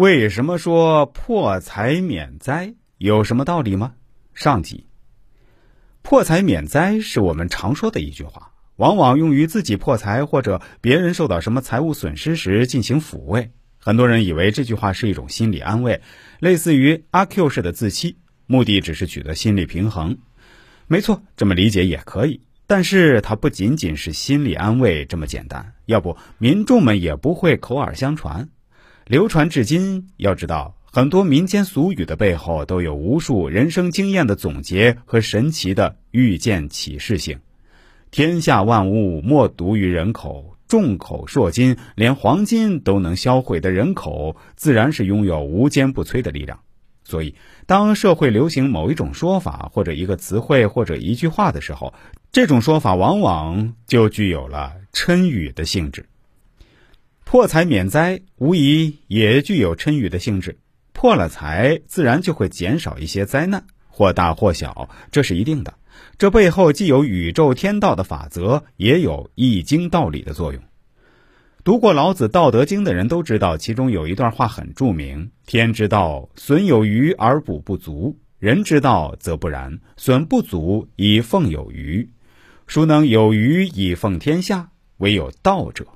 为什么说破财免灾？有什么道理吗？上集，破财免灾是我们常说的一句话，往往用于自己破财或者别人受到什么财务损失时进行抚慰。很多人以为这句话是一种心理安慰，类似于阿 Q 式的自欺，目的只是取得心理平衡。没错，这么理解也可以。但是它不仅仅是心理安慰这么简单，要不民众们也不会口耳相传。流传至今，要知道很多民间俗语的背后都有无数人生经验的总结和神奇的预见启示性。天下万物莫独于人口，众口铄金，连黄金都能销毁的人口，自然是拥有无坚不摧的力量。所以，当社会流行某一种说法或者一个词汇或者一句话的时候，这种说法往往就具有了谶语的性质。破财免灾，无疑也具有谶语的性质。破了财，自然就会减少一些灾难，或大或小，这是一定的。这背后既有宇宙天道的法则，也有易经道理的作用。读过老子《道德经》的人都知道，其中有一段话很著名：“天之道，损有余而补不足；人之道则不然，损不足以奉有余。孰能有余以奉天下？唯有道者。”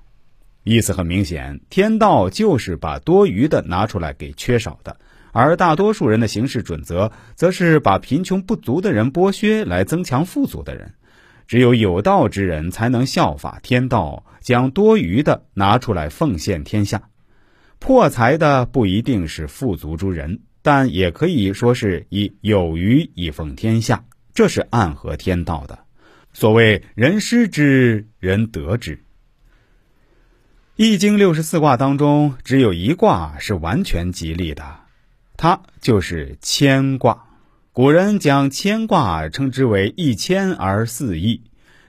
意思很明显，天道就是把多余的拿出来给缺少的，而大多数人的行事准则，则是把贫穷不足的人剥削来增强富足的人。只有有道之人才能效法天道，将多余的拿出来奉献天下。破财的不一定是富足之人，但也可以说是以有余以奉天下，这是暗合天道的。所谓人失之，人得之。易经六十四卦当中，只有一卦是完全吉利的，它就是乾卦。古人将乾卦称之为一谦而四易，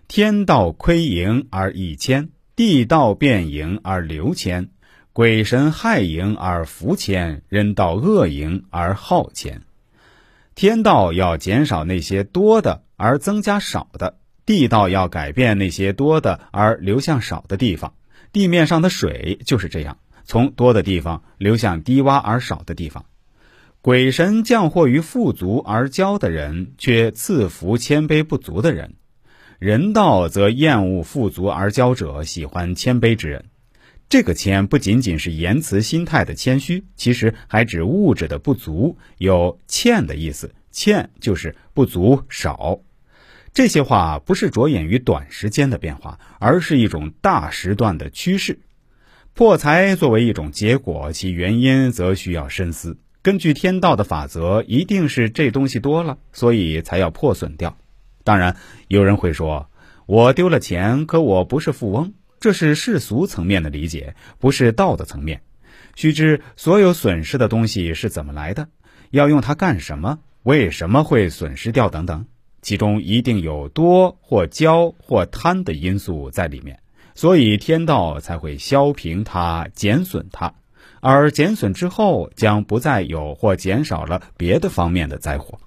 天道亏盈而益谦，地道变盈而流谦，鬼神害盈而福谦，人道恶盈而好谦。天道要减少那些多的，而增加少的；地道要改变那些多的，而流向少的地方。地面上的水就是这样，从多的地方流向低洼而少的地方。鬼神降祸于富足而骄的人，却赐福谦卑不足的人；人道则厌恶富足而骄者，喜欢谦卑之人。这个谦不仅仅是言辞心态的谦虚，其实还指物质的不足，有欠的意思。欠就是不足少。这些话不是着眼于短时间的变化，而是一种大时段的趋势。破财作为一种结果，其原因则需要深思。根据天道的法则，一定是这东西多了，所以才要破损掉。当然，有人会说，我丢了钱，可我不是富翁，这是世俗层面的理解，不是道的层面。须知，所有损失的东西是怎么来的，要用它干什么，为什么会损失掉等等。其中一定有多或骄或贪的因素在里面，所以天道才会削平它、减损它，而减损之后将不再有或减少了别的方面的灾祸。